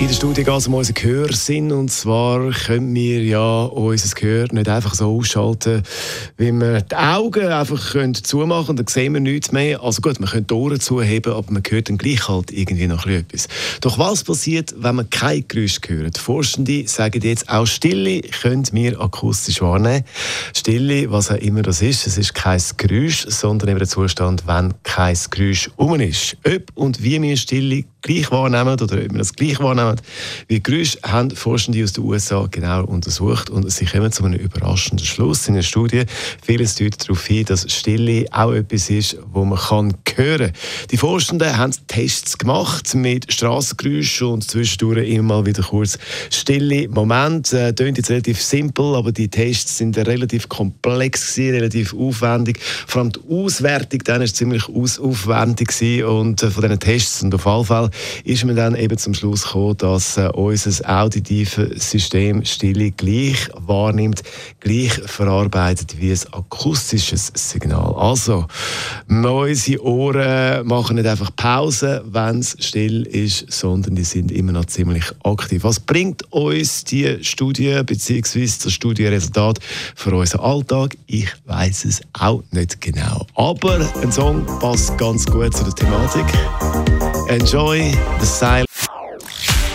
in der Studie geht es um unseren Gehörsinn. Und zwar können wir ja unser Gehör nicht einfach so ausschalten, wie wir die Augen einfach können zumachen können. Dann sehen wir nichts mehr. Also gut, wir können die Ohren zuheben, aber man hört dann gleich halt irgendwie noch etwas. Doch was passiert, wenn man kein Geräusch hört? Forschende sagen jetzt, auch Stille können wir akustisch wahrnehmen. Stille, was auch immer das ist, es ist kein Geräusch, sondern eben der Zustand, wenn kein Geräusch um ist. Ob und wie wir Stille gleich wahrnehmen oder ob wir das gleich wahrnehmen wie Geräusche, haben Forschende aus den USA genau untersucht und sie kommen zu einem überraschenden Schluss in der Studie. Vieles deutet darauf hin, dass Stille auch etwas ist, wo man kann hören kann. Die Forschenden haben Tests gemacht mit Strassengeräuschen und zwischendurch immer mal wieder kurz stille Momente. Äh, klingt jetzt relativ simpel, aber die Tests sind relativ komplex gewesen, relativ aufwendig. Vor allem die Auswertung dann ist ziemlich aufwendig gewesen und äh, von diesen Tests und auf jeden Fall ist man dann eben zum Schluss gekommen, dass äh, unser auditives System Stille gleich wahrnimmt, gleich verarbeitet wie ein akustisches Signal. Also, unsere Ohren machen nicht einfach Pause, wenn es still ist, sondern die sind immer noch ziemlich aktiv. Was bringt uns die Studie bzw. das Studienresultat für unseren Alltag? Ich weiß es auch nicht genau. Aber ein Song passt ganz gut zu der Thematik. Enjoy the silence.